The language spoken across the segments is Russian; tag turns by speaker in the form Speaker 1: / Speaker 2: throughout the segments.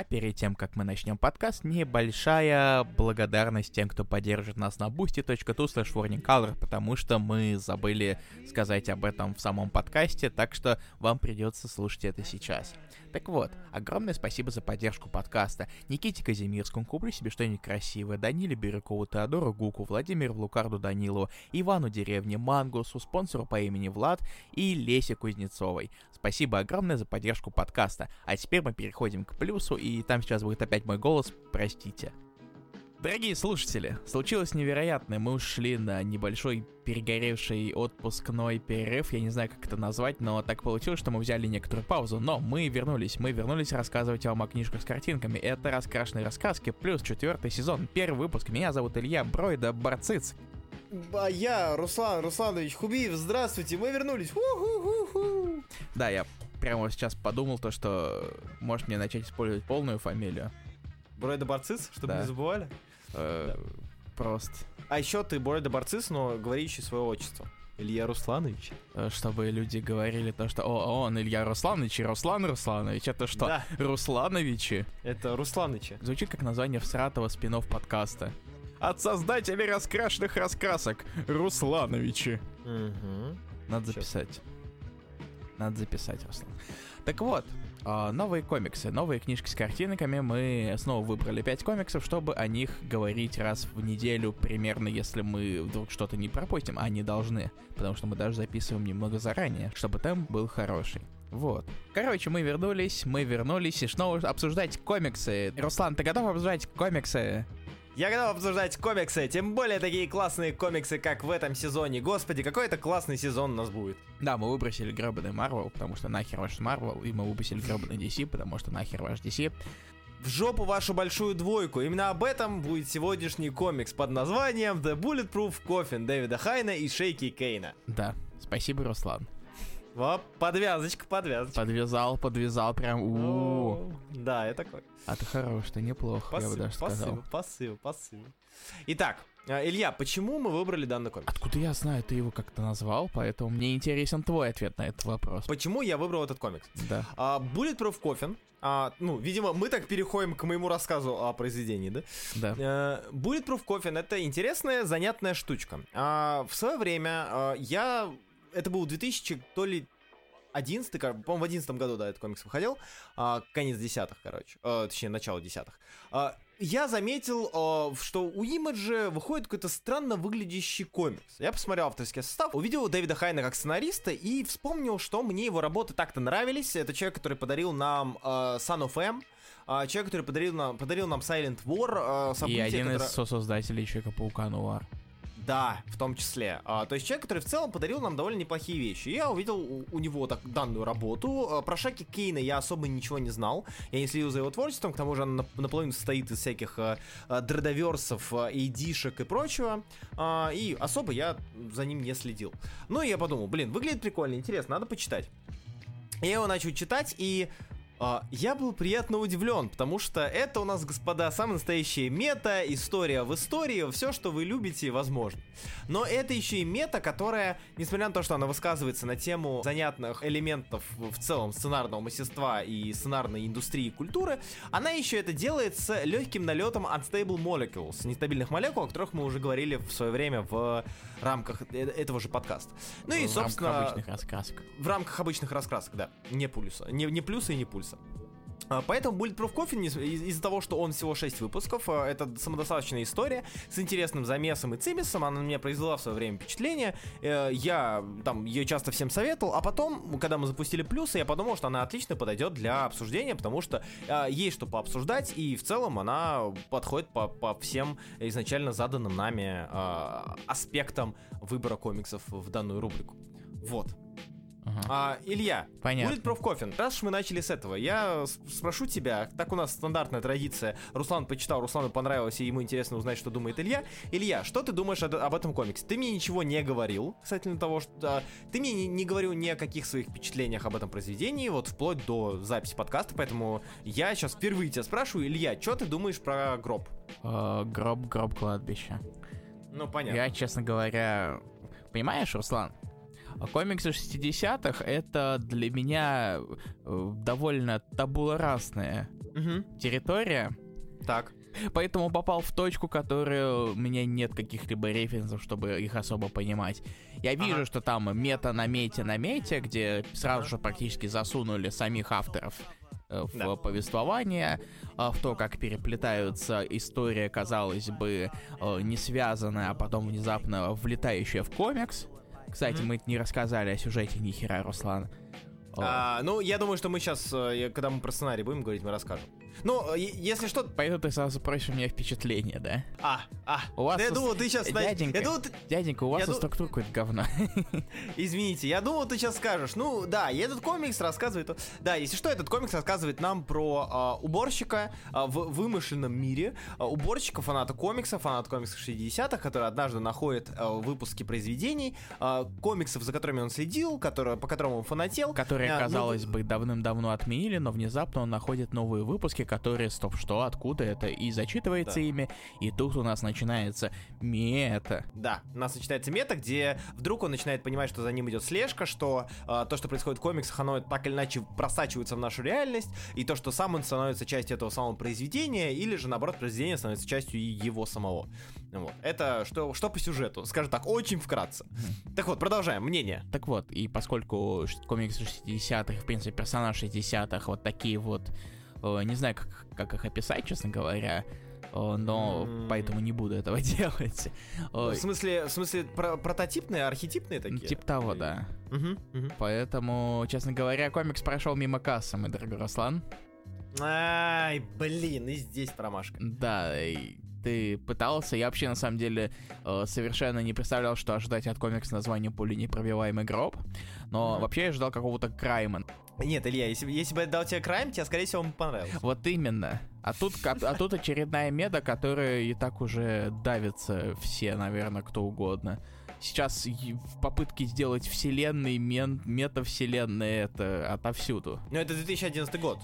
Speaker 1: А перед тем, как мы начнем подкаст, небольшая благодарность тем, кто поддержит нас на boosty.tu slash потому что мы забыли сказать об этом в самом подкасте, так что вам придется слушать это сейчас. Так вот, огромное спасибо за поддержку подкаста. Никите Казимирскому, куплю себе что-нибудь красивое, Даниле Бирюкову, Теодору Гуку, Владимиру Лукарду Данилову, Ивану Деревне, Мангусу, спонсору по имени Влад и Лесе Кузнецовой. Спасибо огромное за поддержку подкаста. А теперь мы переходим к плюсу, и там сейчас будет опять мой голос, простите. Дорогие слушатели, случилось невероятное. Мы ушли на небольшой перегоревший отпускной перерыв, я не знаю, как это назвать, но так получилось, что мы взяли некоторую паузу. Но мы вернулись, мы вернулись рассказывать вам о книжках с картинками. Это «Раскрашенные рассказки» плюс четвертый сезон, первый выпуск. Меня зовут Илья Бройда Барциц.
Speaker 2: А я, Руслан Русланович Хубиев, здравствуйте, мы вернулись. У-ху-ху-ху.
Speaker 1: Да, я прямо сейчас подумал то, что может мне начать использовать полную фамилию.
Speaker 2: Бройда Барциц, чтобы
Speaker 1: Да.
Speaker 2: не забывали.
Speaker 1: Э, Просто,
Speaker 2: А еще ты Бройда Барциц, но говорящий свое отчество. Илья Русланович.
Speaker 1: э, чтобы люди говорили то, что «О, он Илья Русланович и Руслан Русланович». Это что,
Speaker 2: Да,
Speaker 1: Руслановичи?
Speaker 2: это Русланыча.
Speaker 1: Звучит как название всратого спин подкаста. От создателей раскрашенных раскрасок Руслановичи.
Speaker 2: Угу.
Speaker 1: Надо записать. Надо записать, Руслан. Так вот, а, новые комиксы, новые книжки с картинками. Мы снова выбрали 5 комиксов, чтобы о них говорить раз в неделю примерно, если мы вдруг что-то не пропустим, а не должны. Потому что мы даже записываем немного заранее, чтобы там был хороший. Вот. Короче, мы вернулись, мы вернулись и снова обсуждать комиксы. Руслан, ты готов обсуждать комиксы?
Speaker 2: Я готов обсуждать комиксы, тем более такие классные комиксы, как в этом сезоне. Господи, какой это классный сезон у нас будет.
Speaker 1: Да, мы выбросили гребаный Марвел, потому что нахер ваш Марвел, и мы выбросили гребаный DC, потому что нахер ваш DC.
Speaker 2: В жопу вашу большую двойку. Именно об этом будет сегодняшний комикс под названием The Bulletproof Coffin Дэвида Хайна и Шейки Кейна.
Speaker 1: Да, спасибо, Руслан.
Speaker 2: Вот, подвязочка, подвязочка.
Speaker 1: Подвязал, подвязал, прям у
Speaker 2: О, Да, я такой.
Speaker 1: А ты хорош, ты неплохо, я бы даже сказал.
Speaker 2: Спасибо, спасибо, спасибо. Итак, а, Илья, почему мы выбрали данный комикс?
Speaker 1: Откуда я знаю, ты его как-то назвал, поэтому мне интересен твой ответ на этот вопрос.
Speaker 2: Почему я выбрал этот комикс?
Speaker 1: Да.
Speaker 2: А, Bulletproof Coffin. А, ну, видимо, мы так переходим к моему рассказу о произведении, да?
Speaker 1: Да.
Speaker 2: Э, Bulletproof Coffin это интересная, занятная штучка. А, в свое время а, я... Это был 2000, то ли 11 по-моему, в 11 году, да, этот комикс выходил. А, конец десятых, короче. Э, точнее, начало десятых. А, я заметил, а, что у Имиджа выходит какой-то странно выглядящий комикс. Я посмотрел авторский состав, увидел Дэвида Хайна как сценариста и вспомнил, что мне его работы так-то нравились. Это человек, который подарил нам а, Son of M, а, человек, который подарил нам, подарил нам Silent War, а,
Speaker 1: И
Speaker 2: событие,
Speaker 1: один
Speaker 2: которое-
Speaker 1: из сосоздателей Человека-паука Нуар.
Speaker 2: Да, в том числе. А, то есть человек, который в целом подарил нам довольно неплохие вещи. Я увидел у, у него так, данную работу. А, Про Шаки Кейна я особо ничего не знал. Я не следил за его творчеством, к тому же он нап- наполовину состоит из всяких а, а, дредоверсов, а, эйдишек и прочего. А, и особо я за ним не следил. Ну и я подумал, блин, выглядит прикольно, интересно, надо почитать. Я его начал читать, и я был приятно удивлен, потому что это у нас, господа, самая настоящая мета, история в истории, все, что вы любите, возможно. Но это еще и мета, которая, несмотря на то, что она высказывается на тему занятных элементов в целом сценарного мастерства и сценарной индустрии и культуры, она еще это делает с легким налетом Unstable Molecules, нестабильных молекул, о которых мы уже говорили в свое время в рамках э- этого же подкаста. Ну и,
Speaker 1: В рамках
Speaker 2: собственно,
Speaker 1: обычных раскрасок.
Speaker 2: в рамках обычных раскрасок, да. Не пульса. Не, не плюса и не пульса. А, Поэтому Bulletproof из- из-за того, что он всего 6 выпусков, а, это самодостаточная история с интересным замесом и цимисом, она на меня произвела в свое время впечатление, Э, я там ее часто всем советовал, а потом, когда мы запустили плюсы, я подумал, что она отлично подойдет для обсуждения, потому что а, есть что пообсуждать, и в целом она подходит по, по всем изначально заданным нами аспектам выбора комиксов в данную рубрику. Вот.
Speaker 1: Ага.
Speaker 2: А, Илья,
Speaker 1: Понятно.
Speaker 2: будет профкофин. Раз уж мы начали с этого, я спрошу тебя, так у нас стандартная традиция. Руслан почитал, Руслану понравилось, и ему интересно узнать, что думает Илья. Илья, что ты думаешь об, об этом комиксе? Ты мне ничего не говорил касательно того, что... а, ты мне не, не говорил ни о каких своих впечатлениях об этом произведении, вот вплоть до записи подкаста, поэтому я сейчас впервые тебя спрашиваю, Илья, что ты думаешь про гроб?
Speaker 1: Э, Гроб, гроб кладбища.
Speaker 2: Ну, понятно.
Speaker 1: Я, честно говоря, понимаешь, Руслан, а комиксы 60-х это для меня э, довольно табула расная
Speaker 2: Мгм.
Speaker 1: территория,
Speaker 2: Так.
Speaker 1: поэтому попал в точку, которую у меня нет каких-либо референсов, чтобы их особо понимать. Я вижу,
Speaker 2: Ага.
Speaker 1: что там мета на мете на мете, где сразу же практически засунули самих авторов э, в
Speaker 2: Да.
Speaker 1: повествование, а, в то, как переплетаются история, казалось бы, э, не связанная, а потом внезапно влетающая в комикс. Кстати, мы не рассказали о сюжете ни хера, Руслан.
Speaker 2: А, ну, я думаю, что мы сейчас, когда мы про сценарий будем говорить, мы расскажем. Ну, если что...
Speaker 1: Поэтому ты сразу просишь у меня впечатление, да?
Speaker 2: А, а,
Speaker 1: У вас
Speaker 2: да я думал, ты сейчас...
Speaker 1: Дяденька.
Speaker 2: Я думал, ты-
Speaker 1: Дяденька, у вас
Speaker 2: Я
Speaker 1: структура какое-то говно.
Speaker 2: Извините, я думал, ты сейчас скажешь. Ну, да, и этот комикс рассказывает... Да, если что, этот комикс рассказывает нам про а, уборщика а, в вымышленном мире. А, уборщика, фаната комикса, фаната комиксов 60-х, который однажды находит а, выпуски произведений, а, комиксов, за которыми он следил, которые, по которым он фанател.
Speaker 1: Которые,
Speaker 2: А, ну,
Speaker 1: казалось бы, давным-давно отменили, но внезапно он находит новые выпуски, которые, стоп, что, откуда это, и зачитывается
Speaker 2: Да.
Speaker 1: ими, и тут у нас начинается мета.
Speaker 2: Да, у нас начинается мета, где вдруг он начинает понимать, что за ним идет слежка, что э, то, что происходит в комиксах, оно так или иначе просачивается в нашу реальность, и то, что сам он становится частью этого самого произведения, или же, наоборот, произведение становится частью его самого. Вот. Это что, что по сюжету, скажем так, очень вкратце. Так вот, продолжаем. Мнение.
Speaker 1: Так вот, и поскольку комиксы 60-х, в принципе, персонаж 60-х, вот такие вот, не знаю, как, как их описать, честно говоря, э, но
Speaker 2: М.
Speaker 1: поэтому не буду этого делать.
Speaker 2: В
Speaker 1: Э,
Speaker 2: смысле, в смысле про- прототипные, архетипные такие?
Speaker 1: Типа того, да.
Speaker 2: Мгм, мгм.
Speaker 1: Поэтому, честно говоря, комикс прошел мимо кассы, мой дорогой Руслан.
Speaker 2: Ай, блин, и здесь промашка.
Speaker 1: Да, ты пытался. Я вообще, на самом деле, э, совершенно не представлял, что ожидать от комикса названия «Пули непробиваемый гроб». Но
Speaker 2: Мгм.
Speaker 1: вообще я ждал какого-то крайма.
Speaker 2: Нет, Илья, если, бы- если бы я дал тебе крайм, тебе, скорее всего, он бы понравился.
Speaker 1: Вот именно. А тут, а, а тут очередная меда, которая и так уже давится все, наверное, кто угодно. Сейчас в попытке сделать вселенной, мен, метавселенной это отовсюду.
Speaker 2: Но это 2011 год.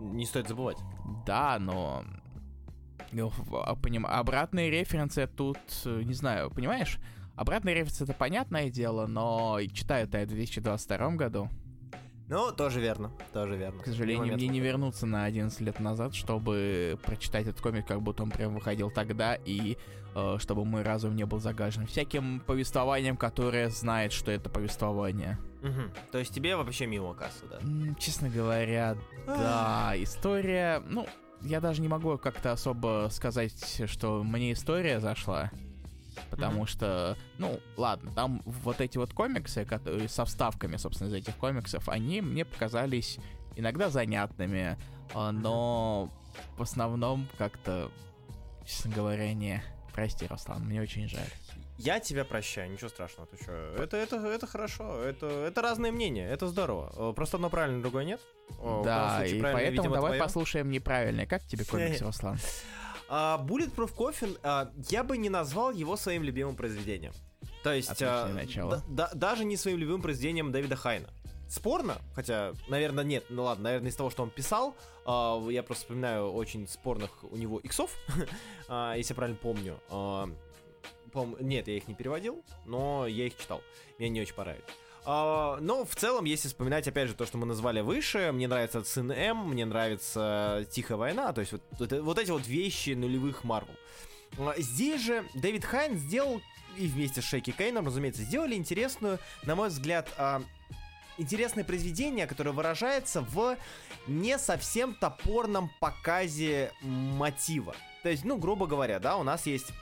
Speaker 2: Не стоит забывать.
Speaker 1: Да, но... ну, а, поним- Обратные референсы тут, э, не знаю, понимаешь? Обратные референсы это понятное дело, но читаю-то я в 2022 году.
Speaker 2: Ну, тоже верно, тоже верно.
Speaker 1: К сожалению,
Speaker 2: Момент
Speaker 1: мне не вернуться на 11 лет назад, чтобы прочитать этот комик, как будто он прям выходил тогда, и э, чтобы мой разум не был загажен всяким повествованием, которое знает, что это повествование.
Speaker 2: Мгм. То есть тебе вообще мимо кассы, да?
Speaker 1: М, Честно говоря, да, история, ну, я даже не могу как-то особо сказать, что мне история зашла. Потому
Speaker 2: Мгм.
Speaker 1: что, ну, ладно, там вот эти вот комиксы, которые со вставками, собственно, из этих комиксов, они мне показались иногда занятными, а, но в основном как-то, честно говоря, не. Прости, Руслан, мне очень жаль.
Speaker 2: Я тебя прощаю, ничего страшного, ты что? Это, это, это хорошо, это, это разные мнения, это здорово. Э, Просто одно правильно, другое нет. Данном
Speaker 1: да,
Speaker 2: случае
Speaker 1: и поэтому
Speaker 2: видимо,
Speaker 1: давай
Speaker 2: твоё.
Speaker 1: послушаем неправильное. Как тебе комикс, Руслан?
Speaker 2: А, Bulletproof Coffin, я бы не назвал его своим любимым произведением. То есть,
Speaker 1: начало.
Speaker 2: да- да- даже не своим любимым произведением Дэвида Хайна. Спорно, хотя, наверное, нет, ну ладно, наверное, из того, что он писал, а, я просто вспоминаю очень спорных у него иксов, а, если я правильно помню. Пом- Нет, я их не переводил, но я их читал. Мне не очень понравились. А, но в целом, если вспоминать, опять же, то, что мы назвали выше, мне нравится Сын М, мне нравится Тихая война, то есть вот, вот, эти вот вещи нулевых Марвел. А, Здесь же Дэвид Хайн сделал, и вместе с Шейки Кейном, разумеется, сделали интересную, на мой взгляд, а, интересное произведение, которое выражается в не совсем топорном показе мотива. То есть, ну, грубо говоря, да, у нас есть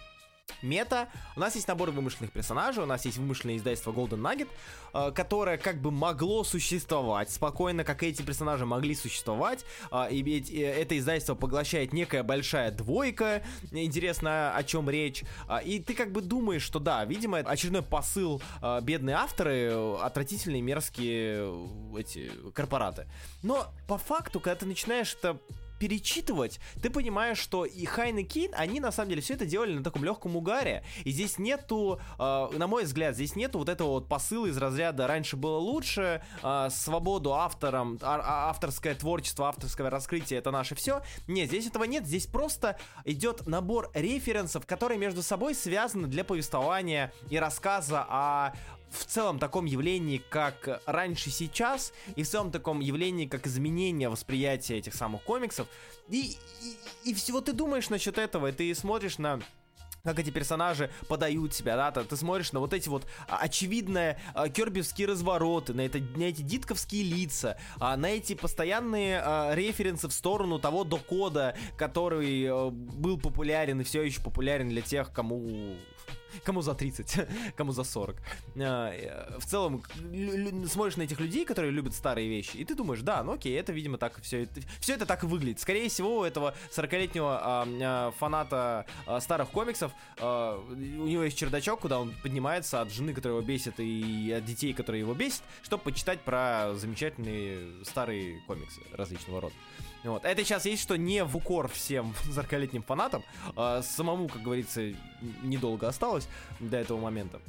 Speaker 2: мета, у нас есть набор вымышленных персонажей, у нас есть вымышленное издательство Golden Nugget, э, которое как бы могло существовать спокойно, как эти персонажи могли существовать, а, и ведь э, это издательство поглощает некая большая двойка, интересно, о чем речь, А, и ты как бы думаешь, что да, видимо, очередной посыл а, бедные авторы, э, отвратительные мерзкие э, эти корпораты. Но по факту, когда ты начинаешь это перечитывать, ты понимаешь, что и Хайн и Кейн, они на самом деле все это делали на таком легком угаре. И здесь нету, э, на мой взгляд, здесь нету вот этого вот посыла из разряда «раньше было лучше», э, «свободу авторам», а- а- авторское творчество, авторское раскрытие — это наше все. Нет, здесь этого нет, здесь просто идет набор референсов, которые между собой связаны для повествования и рассказа о в целом таком явлении, как раньше сейчас, и в целом таком явлении, как изменение восприятия этих самых комиксов. И, и, и всего ты думаешь насчет этого, и ты смотришь на как эти персонажи подают себя, да, ты, ты смотришь на вот эти вот а, очевидные а, кербивские развороты, на, это, на эти дитковские лица, а, на эти постоянные а, референсы в сторону того докода, который а, был популярен и все еще популярен для тех, кому кому за 30, кому за 40. А, э, в целом, смотришь на этих людей, которые любят старые вещи, и ты думаешь, да, ну окей, это, видимо, так все это, все это так выглядит. Скорее всего, у этого 40-летнего а, а, фаната старых комиксов, у него есть чердачок, куда он поднимается от жены, которая его бесит, и от детей, которые его бесят, чтобы почитать про замечательные старые комиксы различного рода. Вот. Это сейчас есть, что не в укор всем 40-летним фанатам, а самому, как говорится, недолго осталось до этого момента.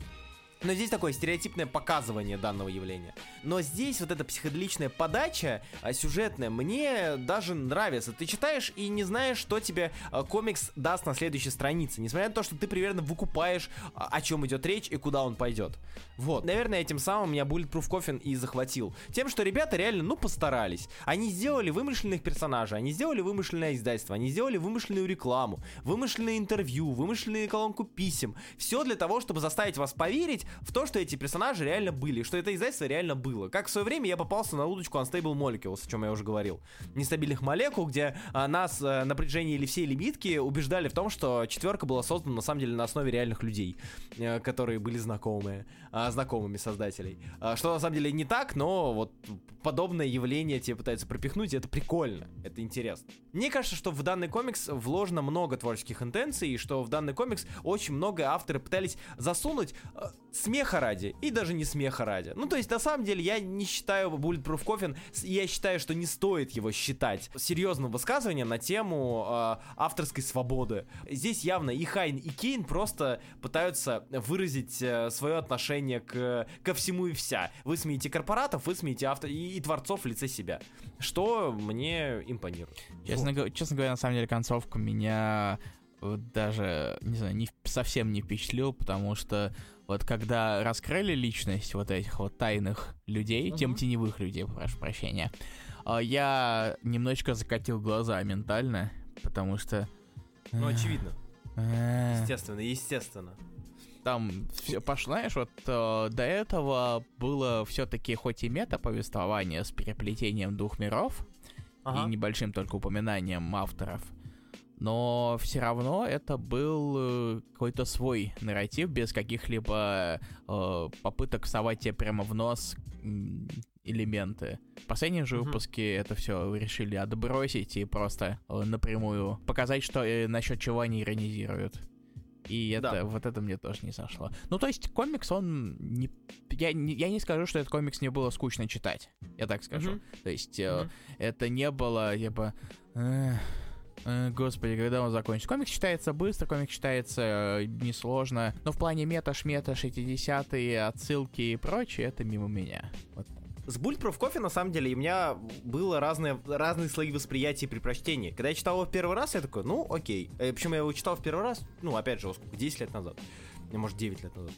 Speaker 2: Но здесь такое стереотипное показывание данного явления. Но здесь вот эта психоделичная подача а, сюжетная мне даже нравится. Ты читаешь и не знаешь, что тебе а, комикс даст на следующей странице. Несмотря на то, что ты примерно выкупаешь, а, о чем идет речь и куда он пойдет. Вот. Наверное, этим самым меня Bulletproof Coffin и захватил. Тем, что ребята реально, ну, постарались. Они сделали вымышленных персонажей, они сделали вымышленное издательство, они сделали вымышленную рекламу, вымышленное интервью, вымышленную колонку писем. Все для того, чтобы заставить вас поверить в то, что эти персонажи реально были, что это издательство реально было. Как в свое время я попался на удочку Unstable Molecules, о чем я уже говорил. Нестабильных молекул, где а, нас а, на или всей лимитки убеждали в том, что четверка была создана на самом деле на основе реальных людей, а, которые были знакомые. А, знакомыми создателей. А, что на самом деле не так, но вот подобное явление тебе пытаются пропихнуть, и это прикольно, это интересно. Мне кажется, что в данный комикс вложено много творческих интенций, и что в данный комикс очень много авторы пытались засунуть э, смеха ради, и даже не смеха ради. Ну, то есть, на самом деле, я не считаю Bulletproof Coffin, я считаю, что не стоит его считать серьезным высказыванием на тему э, авторской свободы. Здесь явно и Хайн, и Кейн просто пытаются выразить э, свое отношение к, ко всему и вся. Вы смеете корпоратов, вы смеете автор и, и творцов в лице себя. Что мне импонирует.
Speaker 1: Честно, вот. честно говоря, на самом деле концовка меня даже, не знаю, не, совсем не впечатлил, потому что вот когда раскрыли личность вот этих вот тайных людей, uh-huh. тем теневых людей, прошу прощения, а, я немножечко закатил глаза ментально, потому что...
Speaker 2: Ну, очевидно. Естественно, естественно
Speaker 1: там все пошло, знаешь, вот э, до этого было все-таки хоть и мета-повествование с переплетением двух миров ага. и небольшим только упоминанием авторов, но все равно это был э, какой-то свой нарратив без каких-либо э, попыток совать тебе прямо в нос элементы. В последнем же выпуске это все решили отбросить и просто э, напрямую показать, что э, насчет чего они иронизируют. И это, да. вот это мне тоже не сошло. Ну, то есть, комикс, он не... Я, не... я не скажу, что этот комикс не было скучно читать. Я так скажу. Mm-hmm. То есть, mm-hmm. э, это не было, типа... Э, господи, когда он закончится? Комикс читается быстро, комикс читается э, несложно. Но в плане мета-шмета, 60-е, отсылки и прочее, это мимо меня. Вот
Speaker 2: с Bulletproof Coffee, на самом деле, у меня было разные, разные слои восприятия при прочтении. Когда я читал его в первый раз, я такой, ну, окей. Э, Причем я его читал в первый раз, ну, опять же, сколько, 10 лет назад. Может, 9 лет назад.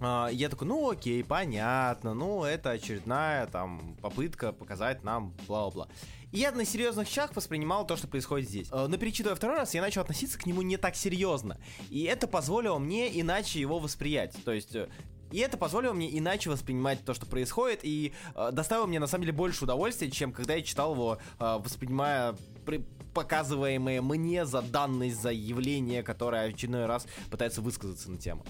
Speaker 2: А, я такой, ну окей, понятно, ну это очередная там попытка показать нам бла-бла. И я на серьезных щах воспринимал то, что происходит здесь. Э, но перечитывая второй раз, я начал относиться к нему не так серьезно. И это позволило мне иначе его восприять. То есть э, и это позволило мне иначе воспринимать то, что происходит, и э, доставило мне на самом деле больше удовольствия, чем когда я читал его, э, воспринимая при показываемые мне за данность, за явление, которое очередной раз пытается высказаться на тему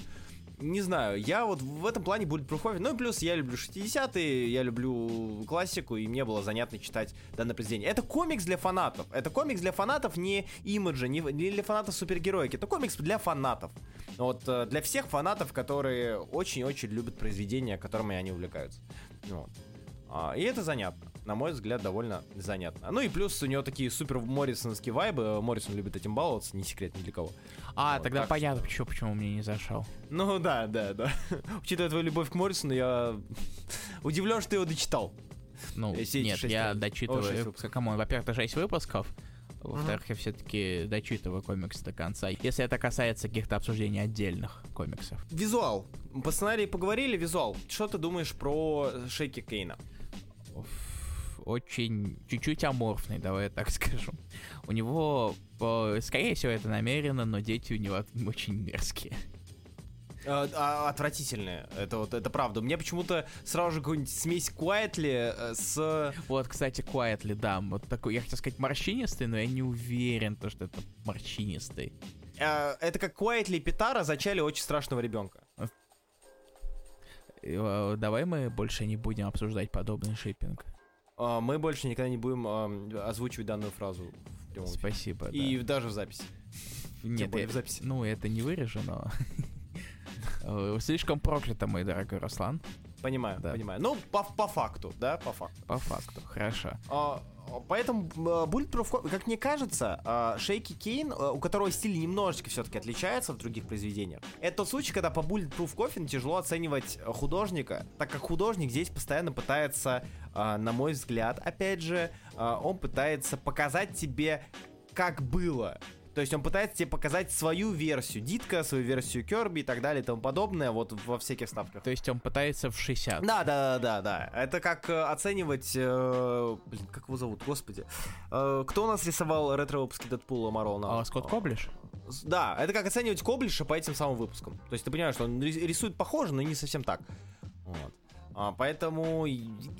Speaker 2: не знаю, я вот в этом плане будет Proof Ну и плюс я люблю 60-е, я люблю классику, и мне было занятно читать данное произведение. Это комикс для фанатов. Это комикс для фанатов не имиджа, не, не для фанатов супергероики. Это комикс для фанатов. Вот э, для всех фанатов, которые очень-очень любят произведения, которыми они увлекаются. Вот. А, и это занятно. На мой взгляд, довольно занятно. Ну и плюс у него такие супер моррисонские вайбы. Моррисон любит этим баловаться, не секрет ни для кого.
Speaker 1: А, вот, тогда понятно, что... почему, почему мне не зашел.
Speaker 2: Ну да, да, да. Учитывая твою любовь к Моррисону, я удивлен, что ты его дочитал.
Speaker 1: Ну, нет, я дочитываю. Кому? Во-первых, это 6 выпусков. Во-вторых, я все-таки дочитываю комикс до конца. Если это касается каких-то обсуждений отдельных комиксов.
Speaker 2: Визуал. По сценарию поговорили, визуал. Что ты думаешь про Шейки Кейна?
Speaker 1: Очень чуть-чуть аморфный, давай я так скажу. У него, скорее всего, это намеренно, но дети у него очень мерзкие.
Speaker 2: А, а, отвратительные. Это вот, это правда. Мне почему-то сразу же какую-нибудь смесь Quietly э, с...
Speaker 1: Вот, кстати, Quietly, да. Вот такой, я хотел сказать морщинистый, но я не уверен, то, что это морщинистый.
Speaker 2: А, это как Quietly и Питара зачали очень страшного ребенка.
Speaker 1: Э, давай мы больше не будем обсуждать подобный шиппинг.
Speaker 2: А, мы больше никогда не будем озвучивать данную фразу.
Speaker 1: Спасибо.
Speaker 2: И да. даже в записи.
Speaker 1: Нет, я, в записи. Ну, это не вырежено. Э, слишком проклято, мой дорогой Руслан.
Speaker 2: Понимаю, да. понимаю. Ну, по, по факту, да, по факту.
Speaker 1: По факту, хорошо.
Speaker 2: А, поэтому э, Bulletproof, как мне кажется, Шейки Кейн, э, у которого стиль немножечко все-таки отличается в других произведениях, это тот случай, когда по Bulletproof Coffin тяжело оценивать художника, так как художник здесь постоянно пытается, на мой взгляд, опять же, он пытается показать тебе, как было, то есть он пытается тебе показать свою версию Дитка, свою версию Керби и так далее и тому подобное, вот во всяких ставках.
Speaker 1: То есть он пытается в 60.
Speaker 2: Да, да, да, да, да. Это как э, оценивать... Э, блин, как его зовут, господи. Э, кто у нас рисовал ретро-выпуски Дэдпула Марвел?
Speaker 1: А, Скотт Коблиш?
Speaker 2: Да, это как оценивать Коблиша по этим самым выпускам. То есть ты понимаешь, что он рисует похоже, но не совсем так. Вот. А, поэтому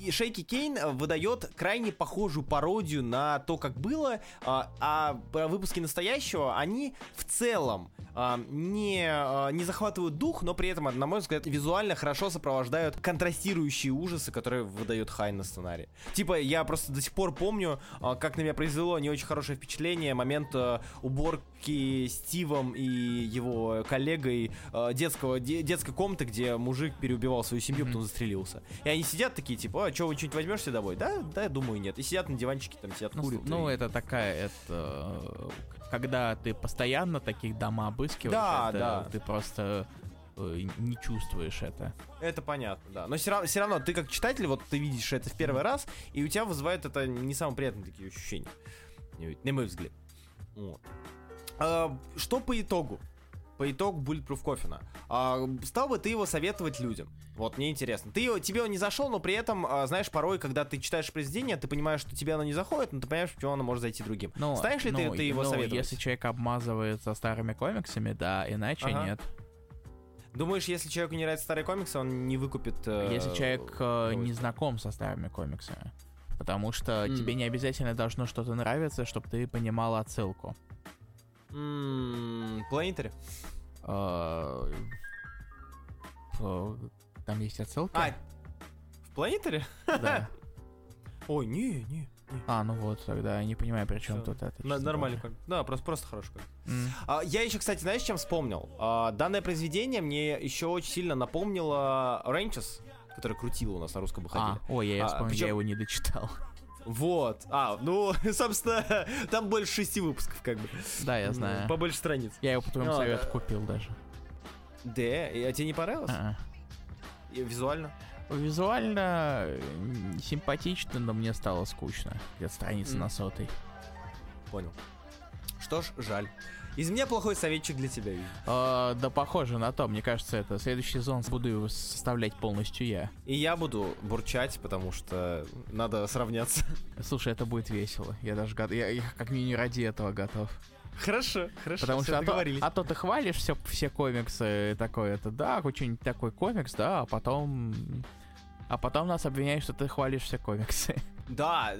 Speaker 2: Шейки Кейн выдает крайне похожую пародию на то, как было, а, а выпуски настоящего, они в целом а, не, не захватывают дух, но при этом, на мой взгляд, визуально хорошо сопровождают контрастирующие ужасы, которые выдает Хайн на сценарии. Типа, я просто до сих пор помню, как на меня произвело не очень хорошее впечатление момент уборки Стивом и его коллегой детского, де, детской комнаты, где мужик переубивал свою семью, потом застрелился. И они сидят такие, типа, а что, вы что-нибудь возьмешь себе домой? Да, да, я думаю, нет. И сидят на диванчике, там сидят,
Speaker 1: ну,
Speaker 2: курят.
Speaker 1: Ну, и... это такая, это когда ты постоянно таких дома обыскиваешь,
Speaker 2: да,
Speaker 1: это,
Speaker 2: да.
Speaker 1: ты просто э, не чувствуешь это.
Speaker 2: Это понятно, да. Но все равно, все равно ты как читатель, вот ты видишь это в первый раз, и у тебя вызывает это не самые приятные такие ощущения. На мой взгляд. Вот. А, что по итогу? По итогу Bulletproof Coffin. А, стал бы ты его советовать людям? Вот, мне интересно. Ты, тебе он не зашел, но при этом, а, знаешь, порой, когда ты читаешь произведение, ты понимаешь, что тебе оно не заходит, но ты понимаешь, почему оно может зайти другим.
Speaker 1: Но,
Speaker 2: Станешь ли
Speaker 1: но,
Speaker 2: ты, ты его
Speaker 1: но
Speaker 2: советовать?
Speaker 1: если человек обмазывается старыми комиксами, да, иначе ага. нет.
Speaker 2: Думаешь, если человеку не нравятся старые комиксы, он не выкупит... Э,
Speaker 1: если человек э, не знаком со старыми комиксами. Потому что mm. тебе не обязательно должно что-то нравиться, чтобы ты понимал отсылку.
Speaker 2: Планетари?
Speaker 1: Там есть отсылки?
Speaker 2: А, в Планетаре?
Speaker 1: Да.
Speaker 2: Ой, не, не.
Speaker 1: А, ну вот, тогда я не понимаю, при чем тут это.
Speaker 2: Нормальный комик. Да, просто, просто хороший комик. Mm. А, я еще, кстати, знаешь, чем вспомнил? А, данное произведение мне еще очень сильно напомнило Рейнчес, который крутил у нас на русском выходе.
Speaker 1: А, ой, я, я а, вспомнил, причем... я его не дочитал.
Speaker 2: Вот. А, ну, собственно, там больше шести выпусков, как бы.
Speaker 1: Да, я знаю.
Speaker 2: Побольше страниц.
Speaker 1: Я его по твоему совету купил даже.
Speaker 2: Да? А тебе не понравилось? И визуально?
Speaker 1: Визуально симпатично, но мне стало скучно. Где-то страница mm. на сотой.
Speaker 2: Понял. Что ж, жаль. Из меня плохой советчик для тебя,
Speaker 1: А, да, похоже на то. Мне кажется, это следующий сезон буду его составлять полностью я.
Speaker 2: И я буду бурчать, потому что надо сравняться.
Speaker 1: Слушай, это будет весело. Я даже готов. Я, я как минимум ради этого готов.
Speaker 2: Хорошо, хорошо.
Speaker 1: Потому что а то, а то ты хвалишь все, все комиксы такое, это да, очень такой комикс, да, а потом а потом нас обвиняют, что ты хвалишь все комиксы.
Speaker 2: Да,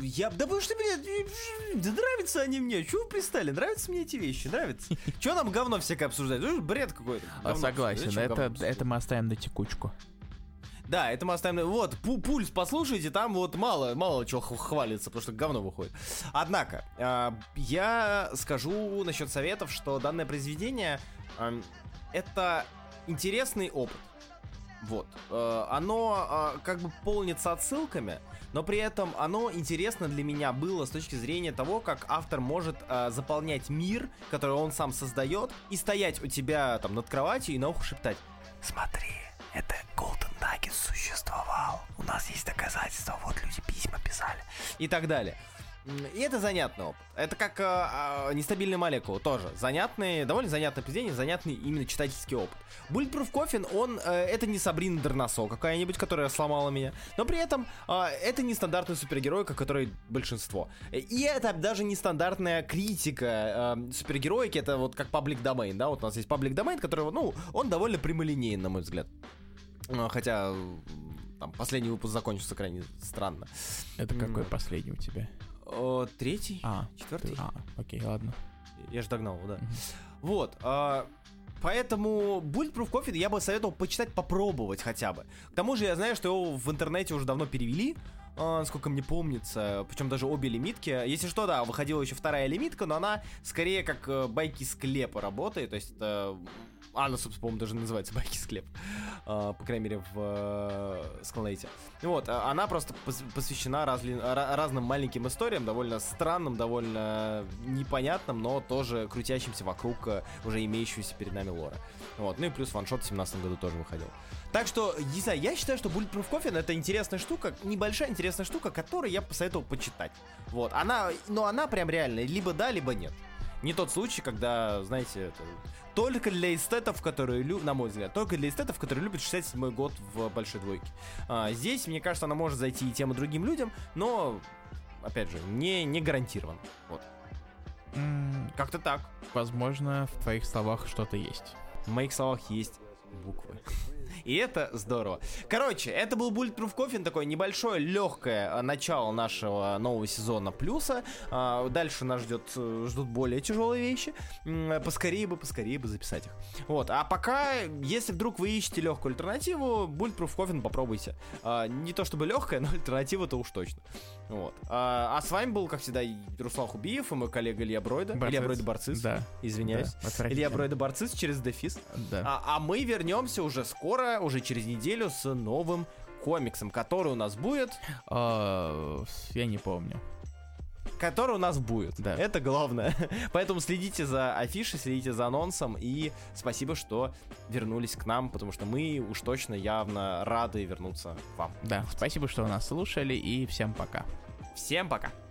Speaker 2: я, да потому что мне, да нравятся они мне, чего вы пристали, нравятся мне эти вещи, нравятся. Чего нам говно всякое обсуждать, ну бред какой-то.
Speaker 1: А, согласен, это, это мы оставим на текучку.
Speaker 2: Да, это мы оставим... Вот, пульс послушайте, там вот мало, мало чего хвалится, потому что говно выходит. Однако, э, я скажу насчет советов, что данное произведение э, это интересный опыт. Вот. Э, оно э, как бы полнится отсылками, но при этом оно интересно для меня было с точки зрения того, как автор может э, заполнять мир, который он сам создает, и стоять у тебя там над кроватью и на ухо шептать «Смотри, это Golden Nugget существовал. У нас есть доказательства, вот люди письма писали. И так далее. И это занятный опыт. Это как э, э, нестабильная молекула тоже. Занятный, довольно занятное произведение, занятный именно читательский опыт. Bulletproof Coffin, он, э, это не Сабрина Дернасо какая-нибудь, которая сломала меня, но при этом э, это не стандартный супергерой, как который большинство. И это даже не стандартная критика э, супергероики, это вот как паблик domain, да, вот у нас есть паблик domain, который, ну, он довольно прямолинейен, на мой взгляд. Хотя там последний выпуск закончился крайне странно.
Speaker 1: Это какой последний у тебя?
Speaker 2: О, третий?
Speaker 1: А,
Speaker 2: четвертый?
Speaker 1: А, окей, ладно.
Speaker 2: Я же догнал его, да. Вот. А, Поэтому Bulletproof Coffee я бы советовал почитать, попробовать хотя бы. К тому же я знаю, что его в интернете уже давно перевели, э, сколько мне помнится, причем даже обе лимитки. Если что, да, выходила еще вторая лимитка, но она скорее как э, байки склепа работает, то есть это а, она, собственно, по-моему, даже называется «Байки склеп», uh, по крайней мере, в uh, Skull Вот, а, она просто посвящена разли... разным маленьким историям, довольно странным, довольно непонятным, но тоже крутящимся вокруг uh, уже имеющегося перед нами лора. Вот, ну и плюс ваншот в 17 году тоже выходил. Так что, не знаю, я считаю, что Bulletproof Coffin это интересная штука, небольшая интересная штука, которую я посоветовал почитать. Вот, она, но она прям реально, либо да, либо нет. Не тот случай, когда, знаете, это только для эстетов, которые, лю... на мой взгляд, только для эстетов, которые любят 67 год в большой двойке. А, здесь, мне кажется, она может зайти и тем, и другим людям, но, опять же, не, не гарантирован. Вот.
Speaker 1: Mm,
Speaker 2: Как-то так.
Speaker 1: Возможно, в твоих словах что-то есть.
Speaker 2: В моих словах есть буквы. И это здорово. Короче, это был Bulletproof Coffin, такое небольшое, легкое а, начало нашего нового сезона плюса. А, дальше нас ждет, э, ждут более тяжелые вещи. Поскорее бы, поскорее бы записать их. Вот. А пока, если вдруг вы ищете легкую альтернативу, Bulletproof Coffin попробуйте. А, не то чтобы легкая, но альтернатива-то уж точно. Вот. А, а с вами был, как всегда, Руслан Хубиев и мой коллега Илья Бройда.
Speaker 1: Борцис.
Speaker 2: Илья Бройда Борцис.
Speaker 1: Да.
Speaker 2: Извиняюсь.
Speaker 1: Да,
Speaker 2: Илья Бройда Борцис через дефис.
Speaker 1: Да.
Speaker 2: А, а мы вернемся уже скоро, уже через неделю с новым комиксом, который у нас будет.
Speaker 1: А, я не помню.
Speaker 2: Который у нас будет.
Speaker 1: Да.
Speaker 2: Это главное. Поэтому следите за афишей, следите за анонсом. И спасибо, что вернулись к нам, потому что мы уж точно явно рады вернуться к вам.
Speaker 1: Да, спасибо, что нас слушали, и всем пока.
Speaker 2: Всем пока.